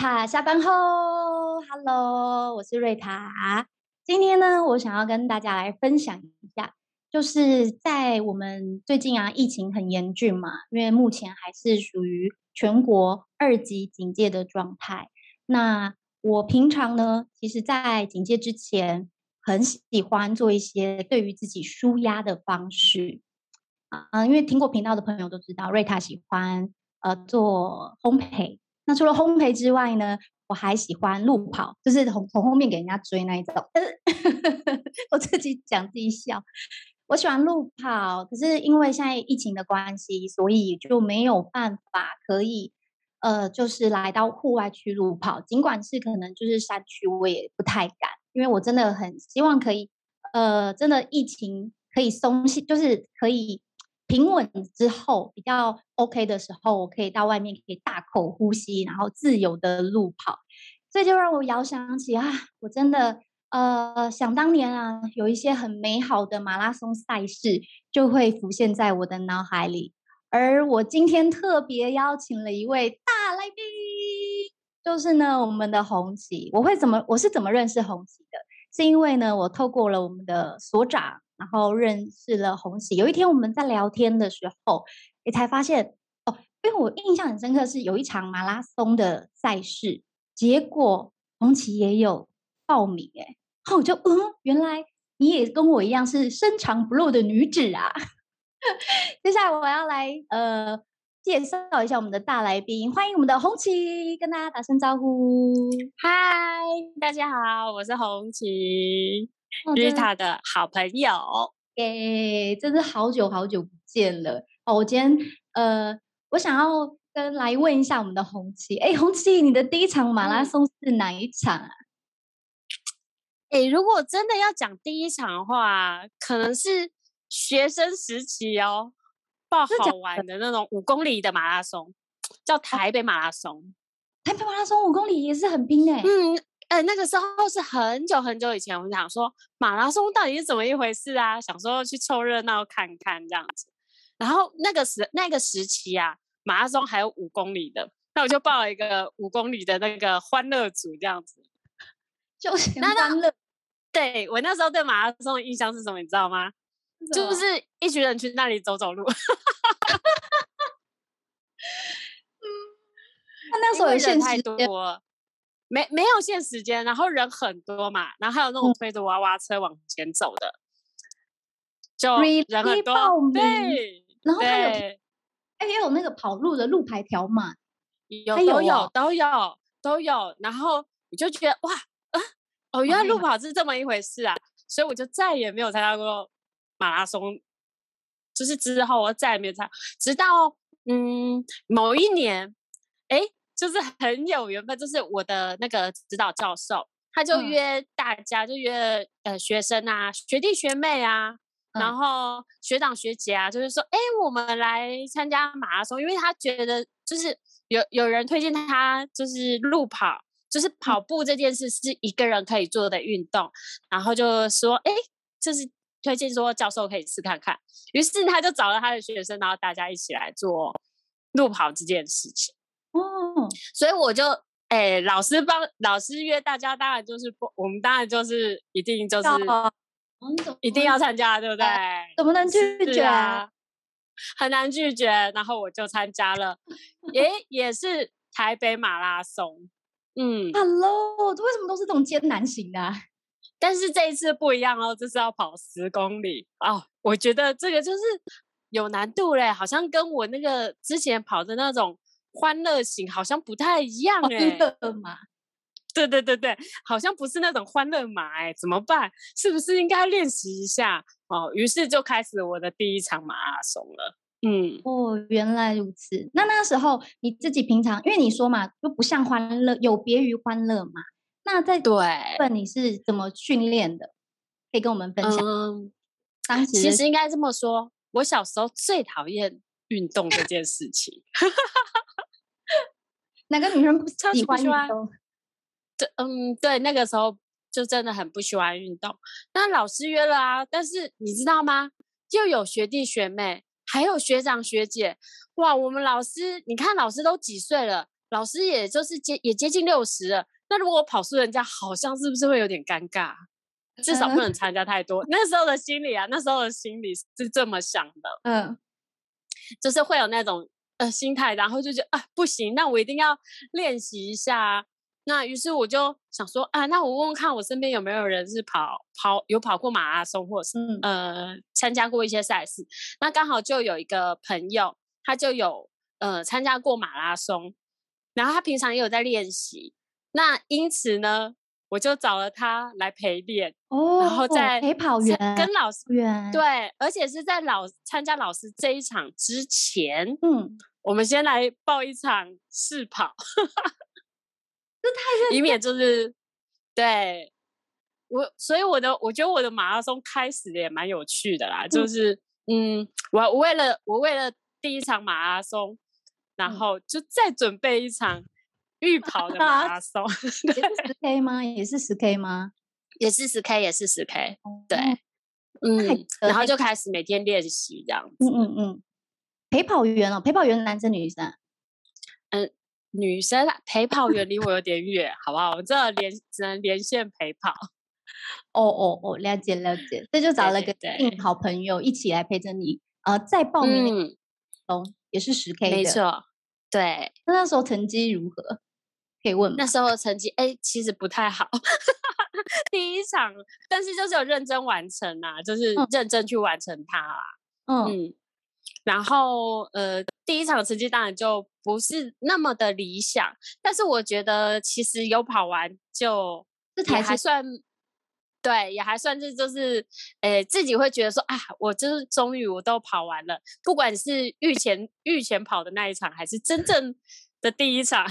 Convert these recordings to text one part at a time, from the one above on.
塔下班后，Hello，我是瑞塔。今天呢，我想要跟大家来分享一下，就是在我们最近啊，疫情很严峻嘛，因为目前还是属于全国二级警戒的状态。那我平常呢，其实在警戒之前，很喜欢做一些对于自己舒压的方式啊，因为听过频道的朋友都知道，瑞塔喜欢呃做烘焙。那除了烘焙之外呢，我还喜欢路跑，就是从从后面给人家追那一种。我自己讲自己笑。我喜欢路跑，可是因为现在疫情的关系，所以就没有办法可以呃，就是来到户外去路跑。尽管是可能就是山区，我也不太敢，因为我真的很希望可以呃，真的疫情可以松懈，就是可以。平稳之后比较 OK 的时候，我可以到外面可以大口呼吸，然后自由的路跑。这就让我遥想起啊，我真的呃想当年啊，有一些很美好的马拉松赛事就会浮现在我的脑海里。而我今天特别邀请了一位大来宾，就是呢我们的红旗。我会怎么？我是怎么认识红旗的？是因为呢，我透过了我们的所长。然后认识了红旗。有一天我们在聊天的时候，也才发现哦，因为我印象很深刻，是有一场马拉松的赛事，结果红旗也有报名哎，然后我就嗯，原来你也跟我一样是深藏不露的女子啊。接下来我要来呃介绍一下我们的大来宾，欢迎我们的红旗，跟大家打声招呼。嗨，大家好，我是红旗。瑞塔的好朋友，耶，真是好久好久不见了哦！我今天呃，我想要跟来问一下我们的红旗，哎，红旗，你的第一场马拉松是哪一场啊？哎，如果真的要讲第一场的话，可能是学生时期哦，爆好玩的那种五公里的马拉松，叫台北马拉松。台北马拉松五公里也是很拼哎，嗯。哎、欸，那个时候是很久很久以前，我们想说马拉松到底是怎么一回事啊？想说去凑热闹看看这样子。然后那个时那个时期啊，马拉松还有五公里的，那我就报了一个五公里的那个欢乐组这样子。就是欢乐。对，我那时候对马拉松的印象是什么？你知道吗？就是一群人去那里走走路。嗯，那那 时候有限太多。没没有限时间，然后人很多嘛，然后还有那种推着娃娃车往前走的，就人很多。对，然后还有，哎，也有那个跑路的路牌条码，有都有都有都有。然后我就觉得哇，啊，哦，原来路跑是这么一回事啊！所以我就再也没有参加过马拉松，就是之后我再也没有参加，直到嗯某一年，哎。就是很有缘分，就是我的那个指导教授，他就约大家，嗯、就约呃学生啊、学弟学妹啊，嗯、然后学长学姐啊，就是说，哎，我们来参加马拉松，因为他觉得就是有有人推荐他，就是路跑，就是跑步这件事是一个人可以做的运动，嗯、然后就说，哎，就是推荐说教授可以试看看，于是他就找了他的学生，然后大家一起来做路跑这件事情。哦，所以我就哎、欸，老师帮老师约大家，当然就是不，我们当然就是一定就是一定要参加，对不对？怎么能拒绝？啊、很难拒绝。然后我就参加了，也也是台北马拉松。嗯，Hello，为什么都是这种艰难型的、啊？但是这一次不一样哦，这是要跑十公里哦。我觉得这个就是有难度嘞，好像跟我那个之前跑的那种。欢乐型好像不太一样哎，欢乐马，对对对对，好像不是那种欢乐马哎，怎么办？是不是应该要练习一下哦？于是就开始我的第一场马拉松了。嗯，哦，原来如此。那那时候你自己平常，因为你说嘛，就不像欢乐，有别于欢乐嘛。那在对，问你是怎么训练的？可以跟我们分享。嗯，当时其实应该这么说，我小时候最讨厌运动这件事情。哪个女生不超喜欢运动？对，嗯，对，那个时候就真的很不喜欢运动。那老师约了啊，但是你知道吗？又有学弟学妹，还有学长学姐。哇，我们老师，你看老师都几岁了，老师也就是接也接近六十了，那如果我跑输人家，好像是不是会有点尴尬？至少不能参加太多。那时候的心理啊，那时候的心理是这么想的，嗯，就是会有那种呃心态，然后就觉得啊不行，那我一定要练习一下。那于是我就想说啊，那我问问看我身边有没有人是跑跑有跑过马拉松，或者是、嗯、呃参加过一些赛事。那刚好就有一个朋友，他就有呃参加过马拉松，然后他平常也有在练习。那因此呢，我就找了他来陪练，哦，然后在陪跑员跟老师员对，而且是在老参加老师这一场之前，嗯，我们先来报一场试跑。这太以免就是对我，所以我的我觉得我的马拉松开始也蛮有趣的啦，嗯、就是嗯，我我为了我为了第一场马拉松，然后就再准备一场预跑的马拉松，也是十 K 吗？也是十 K 吗？也是十 K，也是十 K，对，嗯，然后就开始每天练习这样子，嗯嗯嗯，陪跑员哦，陪跑员男生女生，嗯。女生陪跑员离我有点远，好不好？我这连只能连线陪跑。哦哦哦，了解了解，这就找了个好朋友一起来陪着你。呃，再报名哦，也是十 K 的，没错。对，那那时候成绩如何？可以问吗？那时候成绩哎，其实不太好。第一场，但是就是有认真完成啊，就是认真去完成它啊。嗯。嗯然后，呃，第一场成绩当然就不是那么的理想，但是我觉得其实有跑完就也还算，对，也还算是就是，诶，自己会觉得说啊，我就是终于我都跑完了，不管是御前御前跑的那一场，还是真正的第一场，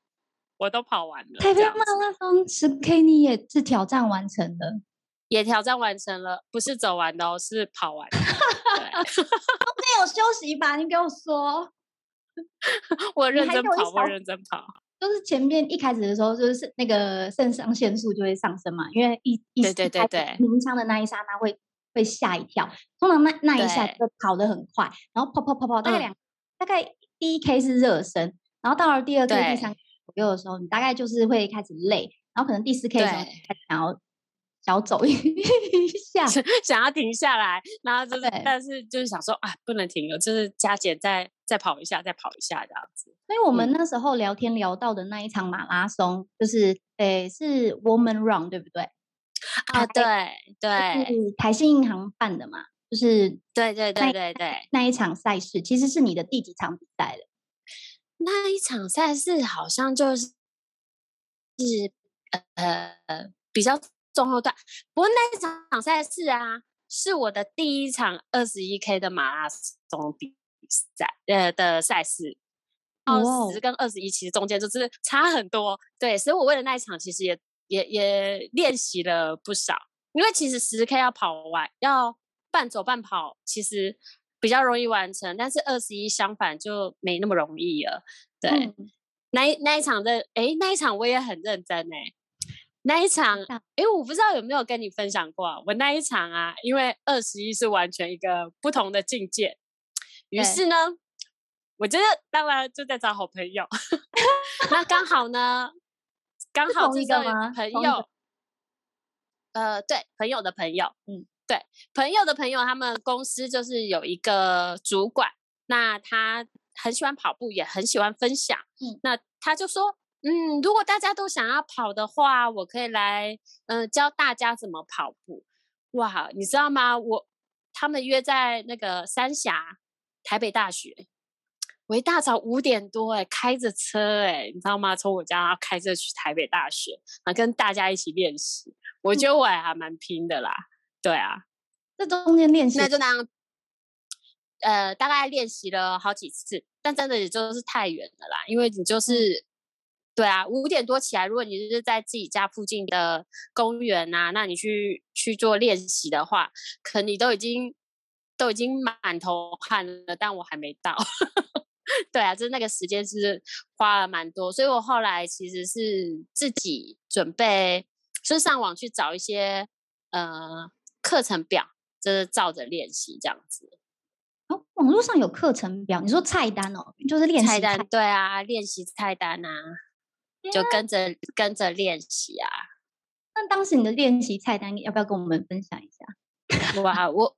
我都跑完了。台北马拉松十 K 你也是挑战完成的，也挑战完成了，不是走完的哦，是跑完的。对 有休息吧？你给我说，我认真跑，我认真跑。就是前面一开始的时候，就是那个肾上腺素就会上升嘛，因为一一对对对对，鸣枪的那一刹那会会吓一跳。通常那那一下就跑得很快，然后跑跑跑跑，大概两、嗯、大概第一 K 是热身，然后到了第二 K、第三 K 左右的时候，你大概就是会开始累，然后可能第四 K 的时候开始想要。小走一 下，想要停下来，然后就是，但是就是想说啊，不能停了，就是加减再再跑一下，再跑一下这样子。所以我们那时候聊天聊到的那一场马拉松，嗯、就是诶是 Woman Run 对不对？啊，对对，是台新银行办的嘛，就是对对对对对，那一场赛事其实是你的第几场比赛了？那一场赛事好像就是是呃比较。中后段，不过那一场赛事啊，是我的第一场二十一 K 的马拉松比赛，呃的赛事。哦，十跟二十一其实中间就是差很多，对，所以我为了那一场，其实也也也练习了不少。因为其实十 K 要跑完，要半走半跑，其实比较容易完成，但是二十一相反就没那么容易了。对，嗯、那那一场的，哎，那一场我也很认真哎。那一场，哎，我不知道有没有跟你分享过，我那一场啊，因为二十一是完全一个不同的境界，于是呢，我觉得当然就在找好朋友，那刚好呢，刚好这个朋友，呃，对，朋友的朋友，嗯，对，朋友的朋友，他们公司就是有一个主管，那他很喜欢跑步，也很喜欢分享，嗯，那他就说。嗯，如果大家都想要跑的话，我可以来，嗯、呃，教大家怎么跑步。哇，你知道吗？我他们约在那个三峡台北大学，我一大早五点多，哎，开着车，哎，你知道吗？从我家开车去台北大学，啊，跟大家一起练习。我觉得我还还蛮拼的啦。嗯、对啊，这中间练习，那就那样，呃，大概练习了好几次，但真的也就是太远了啦，因为你就是。嗯对啊，五点多起来，如果你是在自己家附近的公园啊，那你去去做练习的话，可能你都已经都已经满头汗了，但我还没到。对啊，就是那个时间是花了蛮多，所以我后来其实是自己准备，就是上网去找一些呃课程表，就是照着练习这样子。哦，我网络上有课程表，你说菜单哦，就是练习菜单，对啊，练习菜单啊，就跟着跟着练习啊。那当时你的练习菜单，要不要跟我们分享一下？哇，我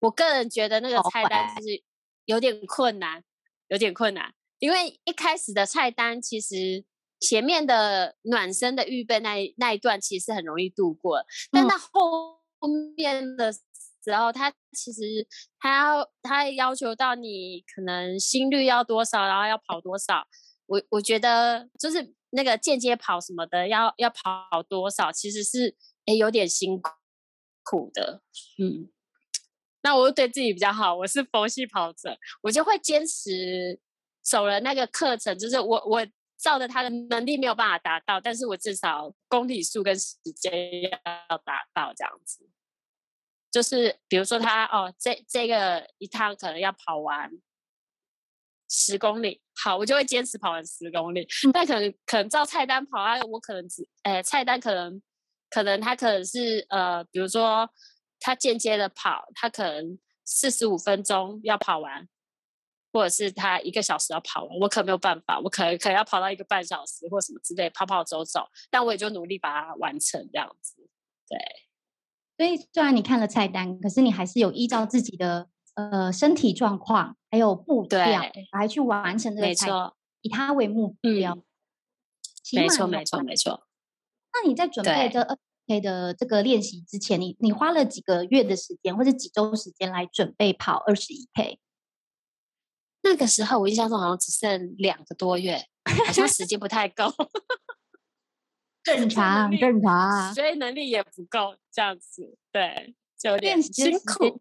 我个人觉得那个菜单就是有点困难，有点困难，因为一开始的菜单其实前面的暖身的预备那那一段其实很容易度过，嗯、但到后面的时候，他其实他要他要求到你可能心率要多少，然后要跑多少，我我觉得就是。那个间接跑什么的，要要跑多少，其实是诶有点辛苦的，嗯。那我对自己比较好，我是佛系跑者，我就会坚持走了那个课程，就是我我照着他的能力没有办法达到，但是我至少公里数跟时间要达到这样子。就是比如说他哦，这这个一趟可能要跑完。十公里，好，我就会坚持跑完十公里。嗯、但可能可能照菜单跑啊，我可能只，呃，菜单可能可能他可能是呃，比如说他间接的跑，他可能四十五分钟要跑完，或者是他一个小时要跑完，我可没有办法，我可能可能要跑到一个半小时或什么之类，跑跑走走，但我也就努力把它完成这样子。对，所以虽然你看了菜单，可是你还是有依照自己的。呃，身体状况还有步调来去完成这个菜，以它为目标。嗯、没错，没错，没错。那你在准备这二 K 的这个练习之前，你你花了几个月的时间，或者几周时间来准备跑二十一 K？那个时候我印象中好像只剩两个多月，好像时间不太够。正常，正常，所以能力也不够，这样子，对，就有点辛苦。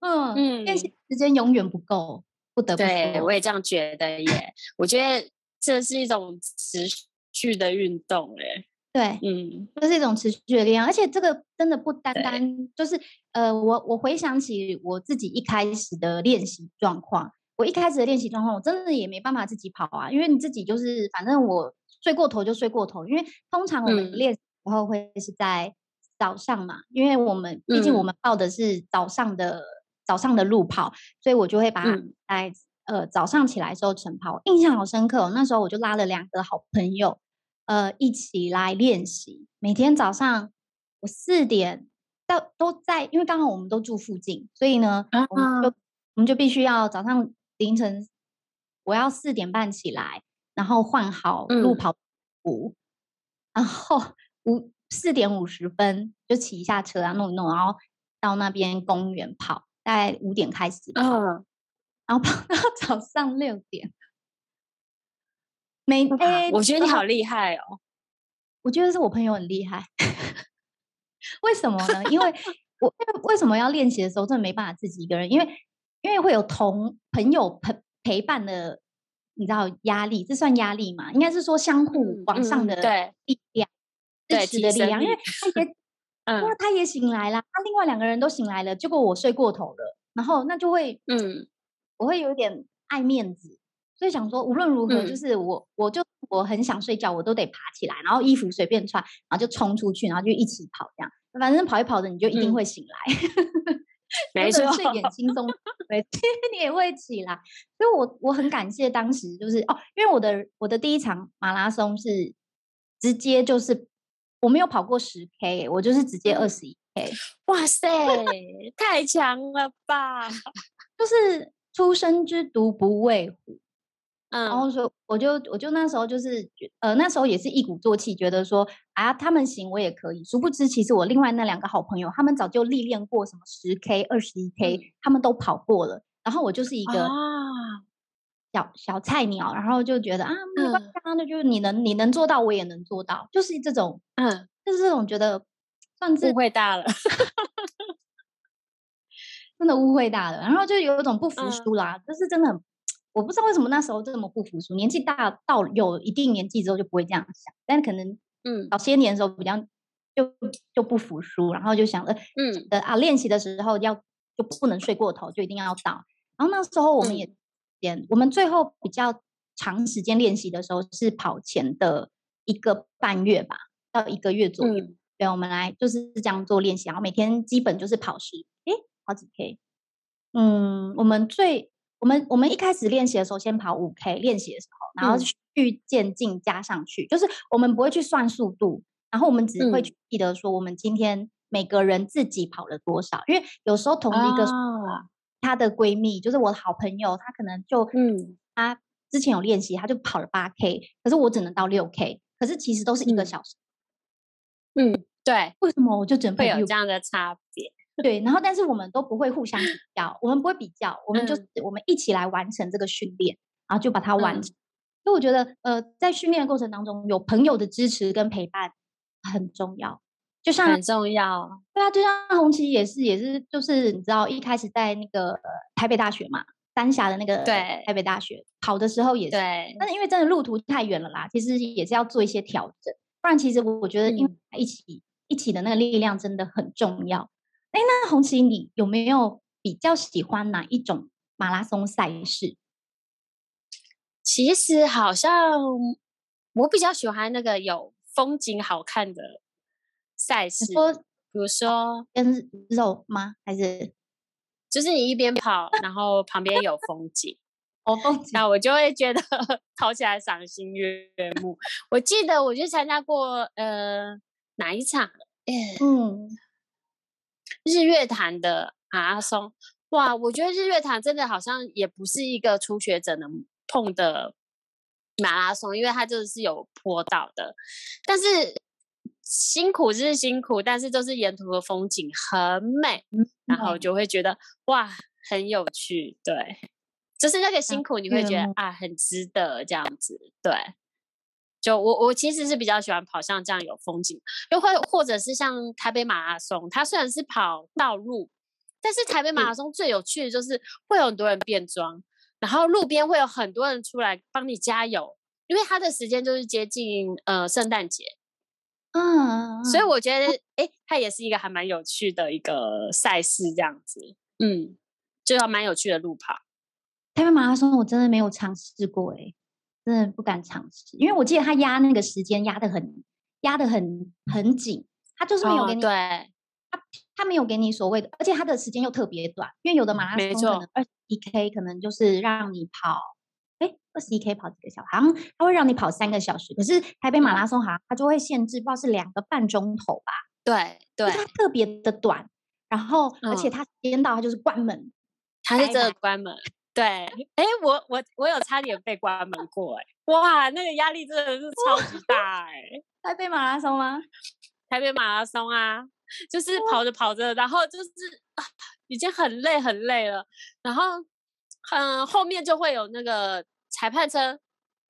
嗯嗯，练习时间永远不够，不得不。对，我也这样觉得耶。我觉得这是一种持续的运动，哎，对，嗯，这是一种持续的力量，而且这个真的不单单就是，呃，我我回想起我自己一开始的练习状况，我一开始的练习状况，我真的也没办法自己跑啊，因为你自己就是，反正我睡过头就睡过头，因为通常我们练时候会是在早上嘛，嗯、因为我们毕竟我们报的是早上的。早上的路跑，所以我就会把在、嗯、呃早上起来的时候晨跑，印象好深刻、哦。那时候我就拉了两个好朋友，呃，一起来练习。每天早上我四点到都在，因为刚好我们都住附近，所以呢，啊、我们就我们就必须要早上凌晨，我要四点半起来，然后换好路跑服，嗯、然后五四点五十分就骑一下车啊，弄一弄，然后到那边公园跑。在五点开始跑，嗯、然后跑到 早上六点。没，欸、我觉得你好厉害哦！我觉得是我朋友很厉害。为什么呢？因为 我为什么要练习的时候真的没办法自己一个人？因为因为会有同朋友陪陪伴的，你知道压力，这算压力嘛？应该是说相互往上的力量，支持、的力量，因为他也。他也醒来了，他另外两个人都醒来了，结果我睡过头了，然后那就会，嗯，我会有点爱面子，所以想说无论如何，就是我，嗯、我就我很想睡觉，我都得爬起来，然后衣服随便穿，然后就冲出去，然后就一起跑，这样，反正跑一跑的你就一定会醒来，嗯、没错，睡眼惺忪，对，你也会起来，所以我我很感谢当时就是哦，因为我的我的第一场马拉松是直接就是。我没有跑过十 K，我就是直接二十一 K。哇塞，太强了吧！就是初生之犊不畏虎，嗯，然后说我就我就那时候就是呃那时候也是一鼓作气，觉得说啊他们行我也可以。殊不知其实我另外那两个好朋友，他们早就历练过什么十 K、二十一 K，他们都跑过了。然后我就是一个小、啊、小菜鸟，然后就觉得啊没关系。嗯那就是你能你能做到，我也能做到，就是这种，嗯，就是这种觉得算是误会大了，真的误会大了。然后就有一种不服输啦，嗯、就是真的很，我不知道为什么那时候这么不服输。年纪大到有一定年纪之后就不会这样想，但可能嗯，早些年的时候比较就就不服输，然后就想着嗯呃啊练习的时候要就不能睡过头，就一定要到。然后那时候我们也，嗯、我们最后比较。长时间练习的时候是跑前的一个半月吧，到一个月左右。嗯、对，我们来就是这样做练习，然后每天基本就是跑十，诶，跑几 K。嗯，我们最我们我们一开始练习的时候，先跑五 K 练习的时候，然后去渐进加上去，嗯、就是我们不会去算速度，然后我们只会去记得说我们今天每个人自己跑了多少，因为有时候同一个她的闺蜜，就是我的好朋友，她可能就嗯，她之前有练习，她就跑了八 K，可是我只能到六 K，可是其实都是一个小时。嗯，对，为什么我就准备有这样的差别？对，然后但是我们都不会互相比较，我们不会比较，我们就我们一起来完成这个训练，然后就把它完成。所以我觉得，呃，在训练的过程当中，有朋友的支持跟陪伴很重要，就像很重要。对啊，就像红旗也是，也是，就是你知道，一开始在那个台北大学嘛，三峡的那个对台北大学跑的时候也是，对，但是因为真的路途太远了啦，其实也是要做一些调整，不然其实我觉得，因为一起、嗯、一起的那个力量真的很重要。哎，那红旗，你有没有比较喜欢哪一种马拉松赛事？其实好像我比较喜欢那个有风景好看的赛事，说比如说跟肉吗？还是就是你一边跑，然后旁边有风景，哦，风景，那我就会觉得跑起来赏心悦目。我记得我去参加过呃哪一场？嗯。日月潭的马拉松，哇！我觉得日月潭真的好像也不是一个初学者能碰的马拉松，因为它就是有坡道的。但是辛苦是辛苦，但是就是沿途的风景很美，然后就会觉得哇，很有趣。对，就是那个辛苦，你会觉得啊，很值得这样子。对。就我我其实是比较喜欢跑像这样有风景，又或或者是像台北马拉松，它虽然是跑道路，但是台北马拉松最有趣的就是会有很多人变装，然后路边会有很多人出来帮你加油，因为它的时间就是接近呃圣诞节，嗯，所以我觉得哎，它也是一个还蛮有趣的一个赛事这样子，嗯，就要蛮有趣的路跑。台北马拉松我真的没有尝试过哎。真的不敢尝试，因为我记得他压那个时间压的很压的很很紧，他就是没有给你，哦、对，他他没有给你所谓的，而且他的时间又特别短，因为有的马拉松可能二十一 K 可能就是让你跑，哎，二十一 K 跑几个小时，好像他会让你跑三个小时，可是台北马拉松好像它就会限制，不知道是两个半钟头吧？对对，它特别的短，然后、嗯、而且它时间到它就是关门，它是真的关门。对，哎，我我我有差点被关门过，哎，哇，那个压力真的是超级大，哎，台北马拉松吗？台北马拉松啊，就是跑着跑着，然后就是啊，已经很累很累了，然后嗯，后面就会有那个裁判车，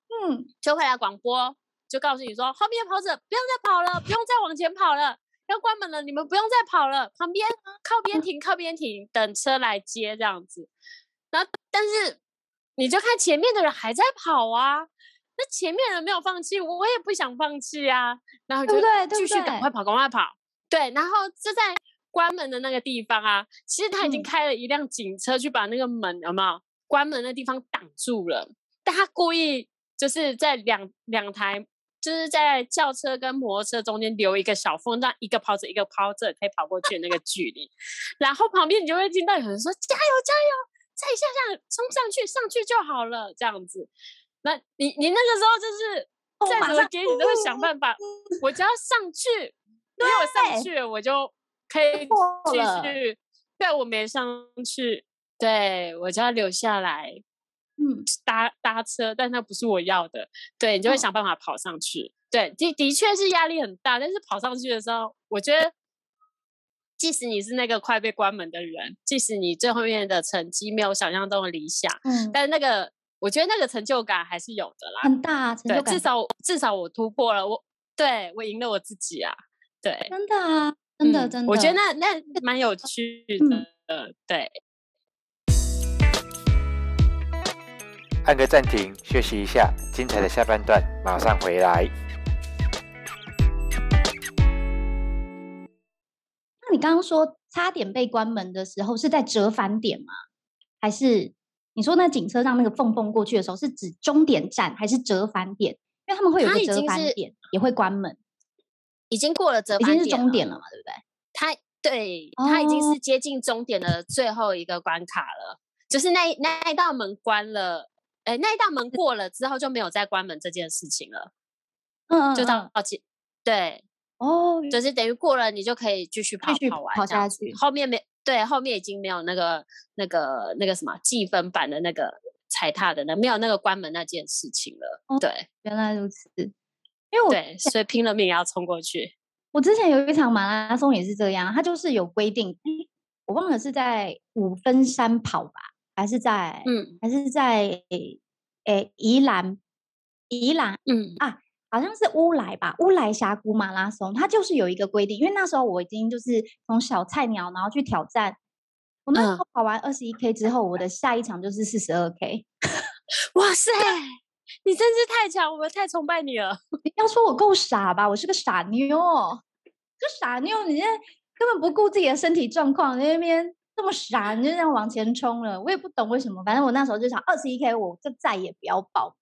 嗯，就会来广播，就告诉你说，后面跑者不用再跑了，不用再往前跑了，要关门了，你们不用再跑了，旁边靠边停，靠边停，等车来接这样子。然后，但是你就看前面的人还在跑啊，那前面人没有放弃，我也不想放弃啊，然后就继续赶快跑，赶快跑。对，然后就在关门的那个地方啊，其实他已经开了一辆警车去把那个门有没有？关门的地方挡住了，但他故意就是在两两台，就是在轿车跟摩托车中间留一个小缝，让一个跑者一个跑者可以跑过去的那个距离，然后旁边你就会听到有人说加油加油。再一下下冲上去，上去就好了，这样子。那你你那个时候就是再怎么给你都会想办法，我只要上去，因为我上去了，我就可以继续。对，我没上去，对我就要留下来，嗯，搭搭车，但那不是我要的。对，你就会想办法跑上去。对，的的确是压力很大，但是跑上去的时候，我觉得。即使你是那个快被关门的人，即使你最后面的成绩没有想象中的理想，嗯，但是那个我觉得那个成就感还是有的啦，很大成就感。至少至少我突破了，我对我赢了我自己啊，对，真的啊，真的、嗯、真的，我觉得那那蛮有趣的，嗯、对。按个暂停，休息一下，精彩的下半段马上回来。那你刚刚说差点被关门的时候是在折返点吗？还是你说那警车上那个缝缝过去的时候是指终点站还是折返点？因为他们会有一个折返点，也会关门。已经过了折返点，已经是终点了嘛，对不对？它对，它已经是接近终点的最后一个关卡了，就是那那一道门关了，哎，那一道门过了之后就没有再关门这件事情了。嗯，就到哦，对，哦，就是等于过了，你就可以继续跑跑完，跑下去。后面没对，后面已经没有那个那个那个什么计分板的那个踩踏的那没有那个关门那件事情了。对，原来如此。因为我对，所以拼了命也要冲过去。我之前有一场马拉松也是这样，它就是有规定，我忘了是在五分山跑吧，还是在嗯，还是在诶诶宜兰宜兰嗯啊，好像是乌来吧，乌来峡谷马拉松，它就是有一个规定，因为那时候我已经就是从小菜鸟，然后去挑战，我那时候跑完二十一 K 之后，我的下一场就是四十二 K，哇塞！你真是太强，我们太崇拜你了。你要说我够傻吧？我是个傻妞，这傻妞，你这根本不顾自己的身体状况，你那边这么傻，你就这样往前冲了。我也不懂为什么，反正我那时候就想，二十一 K 我就再也不要报。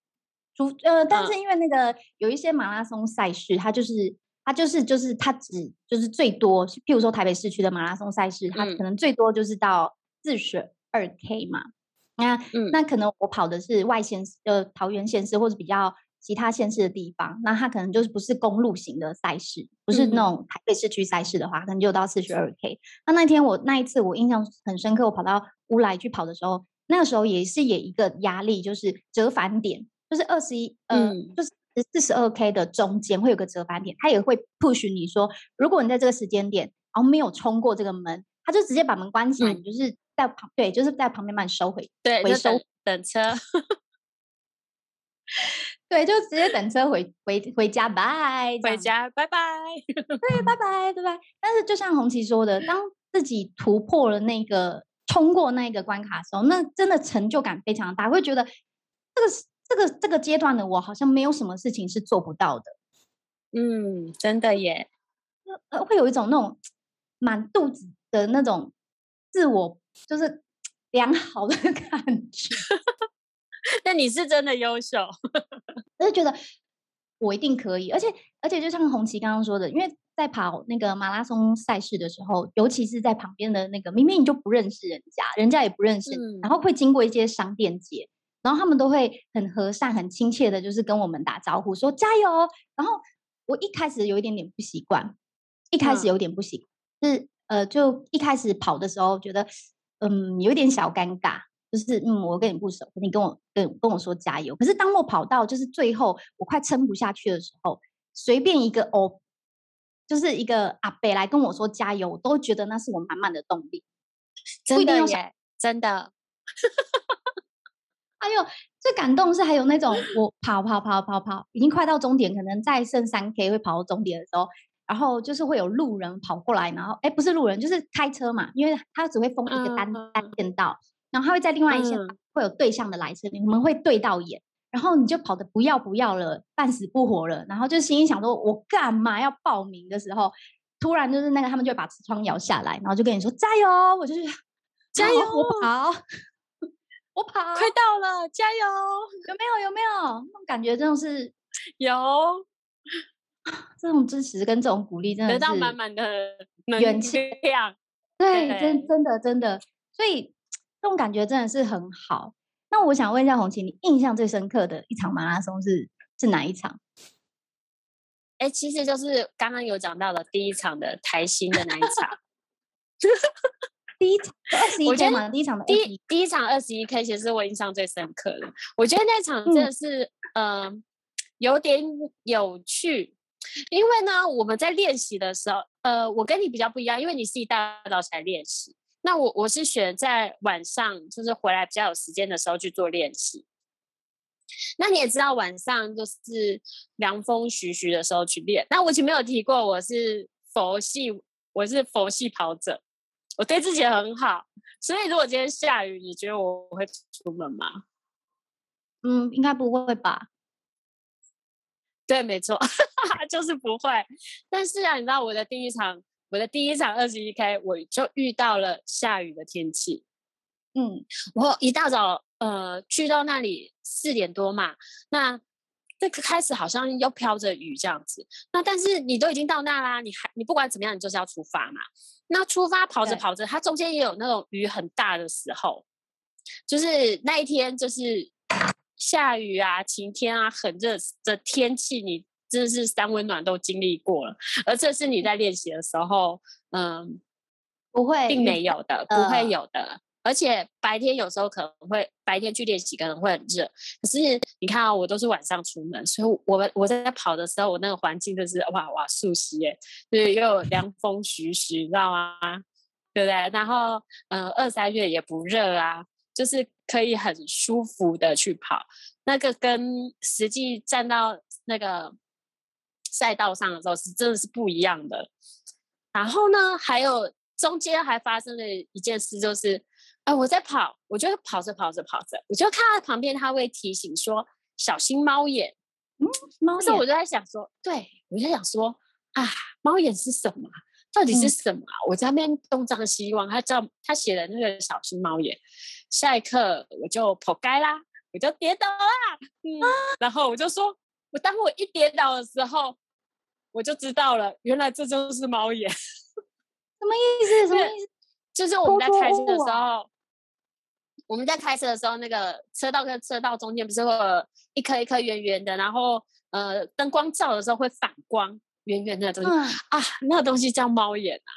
除呃，但是因为那个有一些马拉松赛事，它就是它就是就是它只就是最多，譬如说台北市区的马拉松赛事，它可能最多就是到四十二 K 嘛。那、嗯、那可能我跑的是外县市，呃，桃园县市或者比较其他县市的地方，那它可能就是不是公路型的赛事，不是那种台北市区赛事的话，可能就到四十二 K。那那天我那一次我印象很深刻，我跑到乌来去跑的时候，那个时候也是也一个压力，就是折返点，就是二十一，呃，就是四十二 K 的中间会有个折返点，它也会 push 你说，如果你在这个时间点然后没有冲过这个门，它就直接把门关起来，你就是。在旁对，就是在旁边把你收回，对，回收等，等车，对，就直接等车回回回家，拜，回家，拜拜，对，拜拜，拜拜。但是就像红旗说的，当自己突破了那个冲过那个关卡的时候，那真的成就感非常大，会觉得这个这个这个阶段的我好像没有什么事情是做不到的。嗯，真的耶，呃，会有一种那种 满肚子的那种自我。就是良好的 感觉，那你是真的优秀，我就觉得我一定可以，而且而且就像红旗刚刚说的，因为在跑那个马拉松赛事的时候，尤其是在旁边的那个，明明你就不认识人家，人家也不认识，嗯、然后会经过一些商店街，然后他们都会很和善、很亲切的，就是跟我们打招呼，说加油。然后我一开始有一点点不习惯，一开始有点不习惯，嗯、是呃，就一开始跑的时候觉得。嗯，有点小尴尬，就是嗯，我跟你不熟，你跟我跟跟我说加油。可是当我跑到就是最后，我快撑不下去的时候，随便一个哦，就是一个阿伯来跟我说加油，我都觉得那是我满满的动力。真的耶，真的。还有最感动是还有那种我跑跑跑跑跑，已经快到终点，可能再剩三 K 会跑到终点的时候。然后就是会有路人跑过来，然后哎，不是路人，就是开车嘛，因为他只会封一个单单线道，然后他会在另外一线会有对向的来车，你们会对到眼，然后你就跑的不要不要了，半死不活了，然后就心里想说，我干嘛要报名的时候，突然就是那个他们就会把车窗摇下来，然后就跟你说加油，我就是 加油，我跑，我跑，快到了，加油，有没有？有没有？那种感觉？真的是有。这种支持跟这种鼓励，真的是得到满满的元气量。对，真真的真的，所以这种感觉真的是很好。那我想问一下红旗，你印象最深刻的一场马拉松是是哪一场？哎，其实就是刚刚有讲到的第一场的台新的那一场。第一场二十一 K 嘛，第一场的第一第一场二十一 K，其实是我印象最深刻的。我觉得那场真的是嗯、呃、有点有趣。因为呢，我们在练习的时候，呃，我跟你比较不一样，因为你是一大早起来练习，那我我是选在晚上，就是回来比较有时间的时候去做练习。那你也知道，晚上就是凉风徐徐的时候去练。那我以前没有提过，我是佛系，我是佛系跑者，我对自己很好。所以如果今天下雨，你觉得我会出门吗？嗯，应该不会吧。对，没错，就是不会。但是啊，你知道我的第一场，我的第一场二十一 K，我就遇到了下雨的天气。嗯，我一大早呃去到那里四点多嘛，那这个开始好像又飘着雨这样子。那但是你都已经到那啦，你还你不管怎么样，你就是要出发嘛。那出发跑着跑着，它中间也有那种雨很大的时候，就是那一天就是下雨啊、晴天啊、很热的天气，你真的是三温暖都经历过了。而这是你在练习的时候，嗯，不会，并没有的，不会有的。而且白天有时候可能会白天去练习可能会很热，可是你看啊，我都是晚上出门，所以我们我在跑的时候，我那个环境就是哇哇舒适耶，就是又有凉风徐徐，你知道吗？对不对？然后嗯，二三月也不热啊，就是可以很舒服的去跑，那个跟实际站到那个赛道上的时候是真的是不一样的。然后呢，还有中间还发生了一件事，就是。哎，我在跑，我就跑着跑着跑着，我就看到旁边他会提醒说小心猫眼。嗯，猫眼。所以我就在想说，对，我就想说啊，猫眼是什么？到底是什么？嗯、我在那边东张西望，他叫他写的那个小心猫眼。下一刻我就跑该啦，我就跌倒啦。嗯，啊、然后我就说，我当我一跌倒的时候，我就知道了，原来这就是猫眼。什么意思？什么意思？就是我们在开车的时候。我们在开车的时候，那个车道跟车道中间不是会有一颗一颗圆圆的，然后呃灯光照的时候会反光，圆圆的东西、嗯、啊，那个东西叫猫眼啊。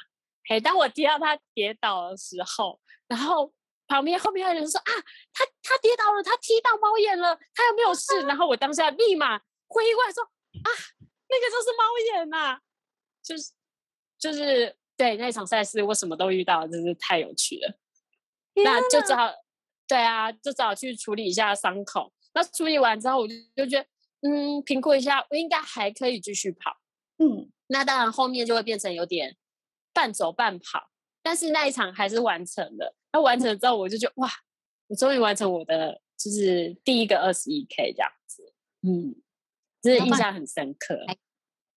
嘿，当我提到它跌倒的时候，然后旁边后面有人说啊，他他跌倒了，他踢到猫眼了，他有没有事？然后我当下立马回过来说啊，那个就是猫眼呐、啊，就是就是对那场赛事我什么都遇到，真是太有趣了，那就只好。对啊，就只好去处理一下伤口。那处理完之后，我就就觉得，嗯，评估一下，我应该还可以继续跑。嗯，那当然后面就会变成有点半走半跑，但是那一场还是完成了。那完成了之后，我就觉得哇，我终于完成我的就是第一个二十一 K 这样子。嗯，就是印象很深刻。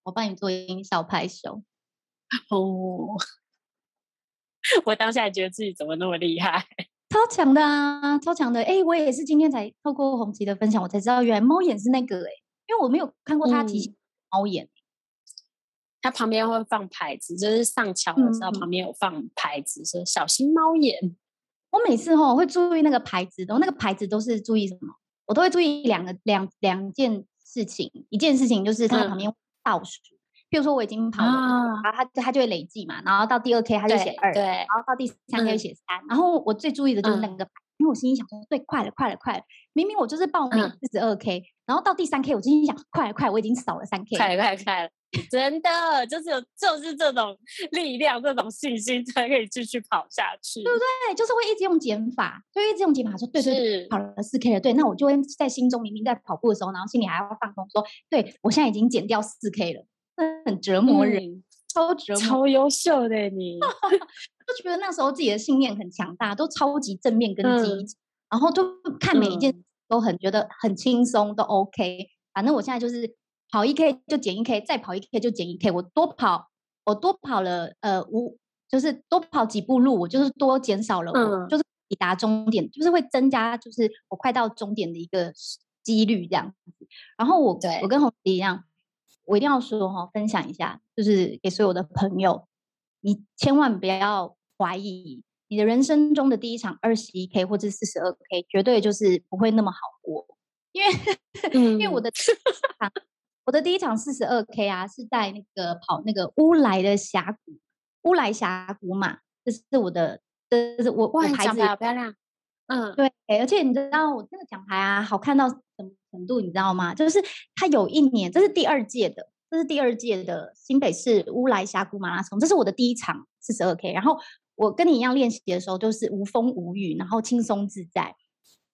我帮你做音效拍手。哦，我当下觉得自己怎么那么厉害。超强的啊，超强的！哎，我也是今天才透过红旗的分享，我才知道原来猫眼是那个哎，因为我没有看过他提醒猫眼。他旁边会放牌子，就是上桥的时候旁边有放牌子，说小心猫眼。我每次吼会注意那个牌子，然后那个牌子都是注意什么？我都会注意两个两两件事情，一件事情就是它旁边倒数。比如说我已经跑了，啊、然后它它就会累计嘛，然后到第二 K 它就写二，对，然后到第三 K 就写三，嗯、然后我最注意的就是那个，嗯、因为我心里想说，对，快了，快了，快了，明明我就是报名四十二 K，、嗯、然后到第三 K 我心里想，快了，快了，我已经少了三 K，快了，快了，快了，真的就是有就是这种力量，这种信心才可以继续跑下去，对不对？就是会一直用减法，就一直用减法说，对对对，跑了四 K 了，对，那我就会在心中明明在跑步的时候，然后心里还要放空说，对我现在已经减掉四 K 了。很折磨人，嗯、超折磨，超优秀的你，就觉得那时候自己的信念很强大，都超级正面跟积极，嗯、然后就看每一件都很觉得很轻松，都 OK。反正我现在就是跑一 K 就减一 K，再跑一 K 就减一 K。我多跑，我多跑了呃五，就是多跑几步路，我就是多减少了，嗯、就是抵达终点，就是会增加，就是我快到终点的一个几率这样子。然后我对我跟红姐一样。我一定要说哈，分享一下，就是给所有的朋友，你千万不要怀疑你的人生中的第一场二十一 K 或者四十二 K，绝对就是不会那么好过，因为、嗯、因为我的我的第一场四十二 K 啊，是在那个跑那个乌来的峡谷，乌来峡谷嘛，这是我的，这是我哇，奖牌好漂亮，嗯，对，而且你知道我这个奖牌啊，好看到什么？程度你知道吗？就是他有一年，这是第二届的，这是第二届的新北市乌来峡谷马拉松，这是我的第一场四十二 K。然后我跟你一样练习的时候，就是无风无雨，然后轻松自在。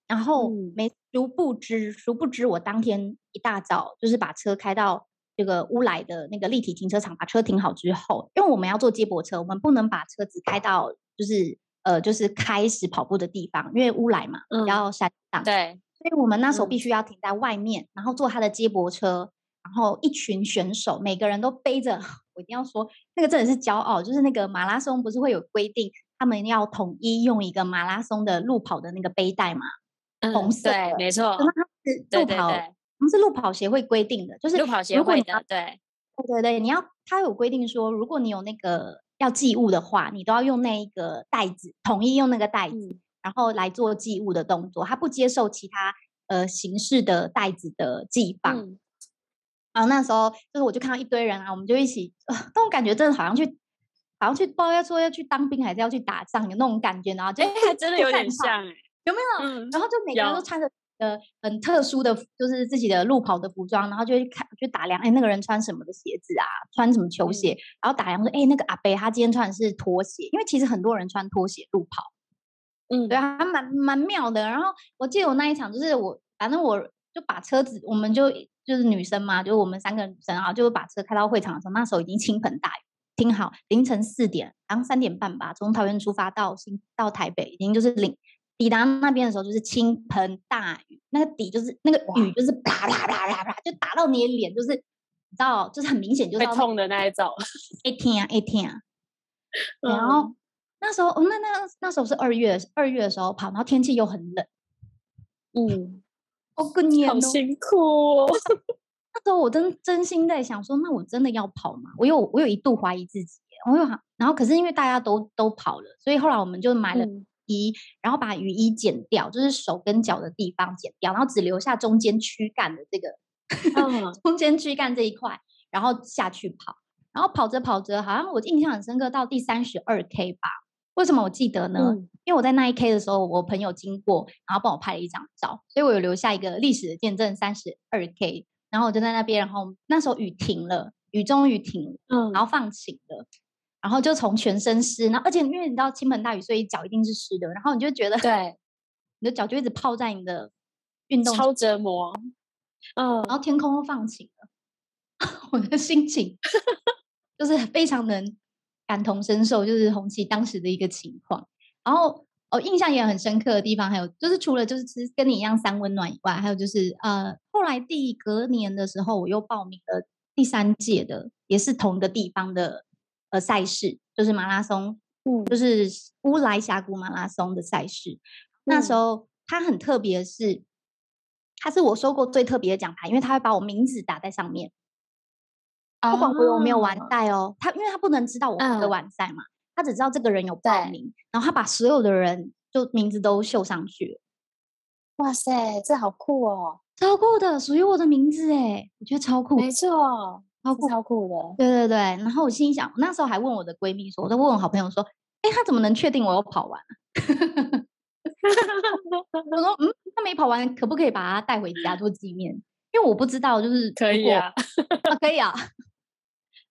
然后没殊不知，殊不知我当天一大早就是把车开到这个乌来的那个立体停车场，把车停好之后，因为我们要坐接驳车，我们不能把车子开到就是呃就是开始跑步的地方，因为乌来嘛，嗯、要山上。对。所以我们那时候必须要停在外面，嗯、然后坐他的接驳车，然后一群选手，每个人都背着，我一定要说，那个真的是骄傲，就是那个马拉松不是会有规定，他们要统一用一个马拉松的路跑的那个背带嘛，嗯、红色，对，没错，那他是路跑，他我们是路跑协会规定的，就是路跑协会的，对，对对对，你要他有规定说，如果你有那个要寄物的话，你都要用那一个袋子，统一用那个袋子，嗯、然后来做寄物的动作，他不接受其他呃形式的袋子的寄放。嗯、然后那时候就是我就看到一堆人啊，我们就一起，呃，那种感觉真的好像去。好像去不知道要说要去当兵还是要去打仗，有那种感觉，然后就还真的有点像，有没有？嗯、然后就每个人都穿着呃很特殊的，就是自己的路跑的服装，然后就去看去打量，哎，那个人穿什么的鞋子啊？穿什么球鞋？嗯、然后打量说，哎，那个阿伯他今天穿的是拖鞋，因为其实很多人穿拖鞋路跑，嗯，对啊，还蛮蛮妙的。然后我记得我那一场就是我，反正我就把车子，我们就就是女生嘛，就我们三个女生啊，就把车开到会场的时候，那时候已经倾盆大雨。听好，凌晨四点，然后三点半吧，从桃园出发到新到台北，已经就是零抵达那边的时候，就是倾盆大雨，那个底就是那个雨就是啪啪啪啪啪，就打到你的脸，就是你知道，就是很明显，就是会痛的那一种。一天啊，一天啊。然后那时候，那那那时候是二月，二月的时候跑，然后天气又很冷。嗯，好可怜哦，好辛苦哦。那时候我真真心在想说，那我真的要跑吗？我有我有一度怀疑自己，我有然后可是因为大家都都跑了，所以后来我们就买了雨衣，嗯、然后把雨衣剪掉，就是手跟脚的地方剪掉，然后只留下中间躯干的这个、嗯、中间躯干这一块，然后下去跑，然后跑着跑着，好像我印象很深刻，到第三十二 K 吧？为什么我记得呢？嗯、因为我在那一 K 的时候，我朋友经过，然后帮我拍了一张照，所以我有留下一个历史的见证，三十二 K。然后我就在那边，然后那时候雨停了，雨终于停了，嗯，然后放晴了，然后就从全身湿，然后而且因为你知道倾盆大雨，所以脚一定是湿的，然后你就觉得，对，你的脚就一直泡在你的运动，超折磨，嗯，然后天空都放晴了，我的心情 就是非常能感同身受，就是红旗当时的一个情况，然后。我、哦、印象也很深刻的地方，还有就是除了就是跟你一样三温暖以外，还有就是呃，后来第隔年的时候，我又报名了第三届的，也是同一个地方的呃赛事，就是马拉松，嗯，就是乌来峡谷马拉松的赛事。嗯、那时候它很特别，是它是我收过最特别的奖牌，因为它会把我名字打在上面，不管我有没有完赛哦，他因为他不能知道我会完赛嘛。嗯他只知道这个人有报名，然后他把所有的人就名字都绣上去。哇塞，这好酷哦！超酷的，属于我的名字哎，我觉得超酷。没错，超酷，超酷的。对对对，然后我心想，我那时候还问我的闺蜜说，我都问我好朋友说，哎，他怎么能确定我有跑完？我说，嗯，他没跑完，可不可以把他带回家做纪念？因为我不知道，就是可以啊，啊，可以啊，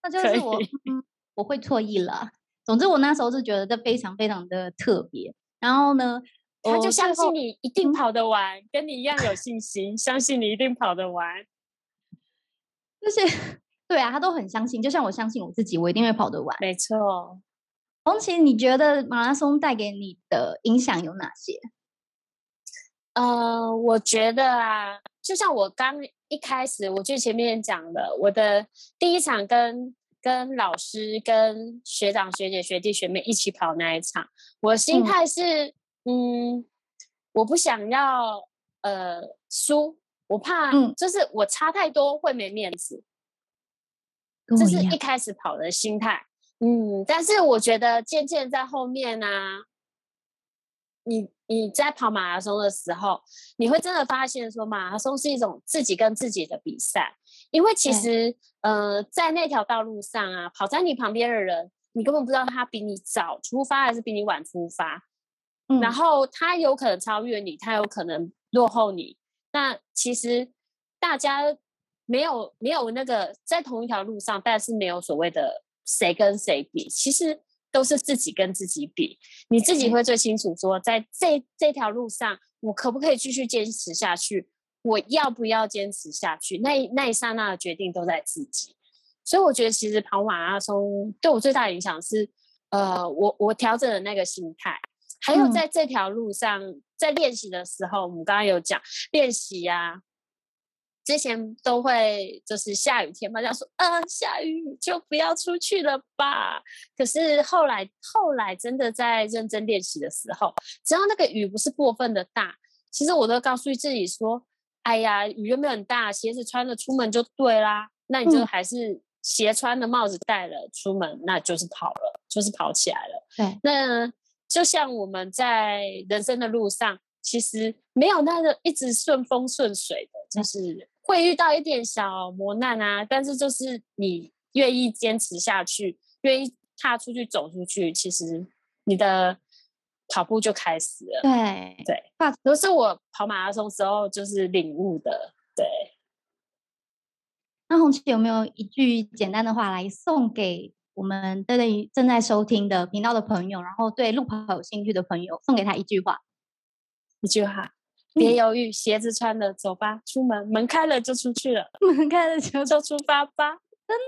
那就是我，嗯，我会错意了。总之，我那时候是觉得这非常非常的特别。然后呢，他就相信你一定跑得完，嗯、跟你一样有信心，相信你一定跑得完。就是对啊，他都很相信，就像我相信我自己，我一定会跑得完。没错。红旗，你觉得马拉松带给你的影响有哪些？呃，我觉得啊，就像我刚一开始我就前面讲了，我的第一场跟。跟老师、跟学长、学姐、学弟、学妹一起跑那一场，我的心态是，嗯，嗯，我不想要呃输，我怕，就是我差太多会没面子，嗯、这是一开始跑的心态，嗯，但是我觉得渐渐在后面呢、啊，你你在跑马拉松的时候，你会真的发现说，马拉松是一种自己跟自己的比赛。因为其实，嗯、呃，在那条道路上啊，跑在你旁边的人，你根本不知道他比你早出发还是比你晚出发，嗯，然后他有可能超越你，他有可能落后你。那其实大家没有没有那个在同一条路上，但是没有所谓的谁跟谁比，其实都是自己跟自己比。你自己会最清楚说，在这这条路上，我可不可以继续坚持下去？我要不要坚持下去？那那一刹那的决定都在自己，所以我觉得其实跑马拉松对我最大的影响是，呃，我我调整的那个心态，还有在这条路上，嗯、在练习的时候，我们刚刚有讲练习呀，之前都会就是下雨天嘛，就说啊下雨就不要出去了吧。可是后来后来真的在认真练习的时候，只要那个雨不是过分的大，其实我都告诉自己说。哎呀，雨又没有很大，鞋子穿了出门就对啦。那你就还是鞋穿了，帽子戴了出门，那就是跑了，就是跑起来了。对，那就像我们在人生的路上，其实没有那个一直顺风顺水的，就是会遇到一点小磨难啊。但是就是你愿意坚持下去，愿意踏出去走出去，其实你的跑步就开始了。对对，都是我跑马拉松时候就是领悟的。对。那红旗有没有一句简单的话来送给我们对对正在收听的频道的朋友，然后对路跑有兴趣的朋友，送给他一句话，一句话，别犹豫，鞋子穿了，走吧，出门，门开了就出去了，门开了就就出发吧。真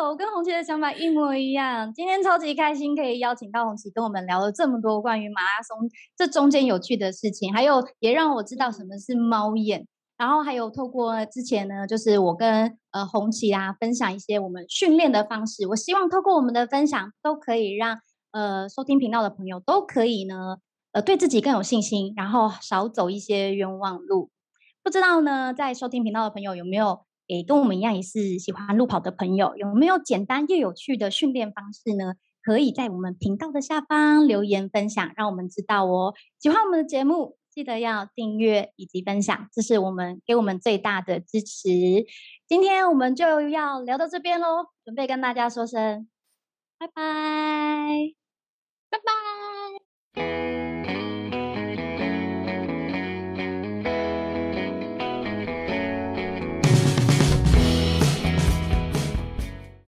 的，我跟红旗的想法一模一样。今天超级开心，可以邀请到红旗跟我们聊了这么多关于马拉松这中间有趣的事情，还有也让我知道什么是猫眼。然后还有透过之前呢，就是我跟呃红旗啊分享一些我们训练的方式。我希望透过我们的分享，都可以让呃收听频道的朋友都可以呢呃对自己更有信心，然后少走一些冤枉路。不知道呢，在收听频道的朋友有没有诶跟我们一样也是喜欢路跑的朋友，有没有简单又有趣的训练方式呢？可以在我们频道的下方留言分享，让我们知道哦。喜欢我们的节目。记得要订阅以及分享，这是我们给我们最大的支持。今天我们就要聊到这边喽，准备跟大家说声拜拜，拜拜。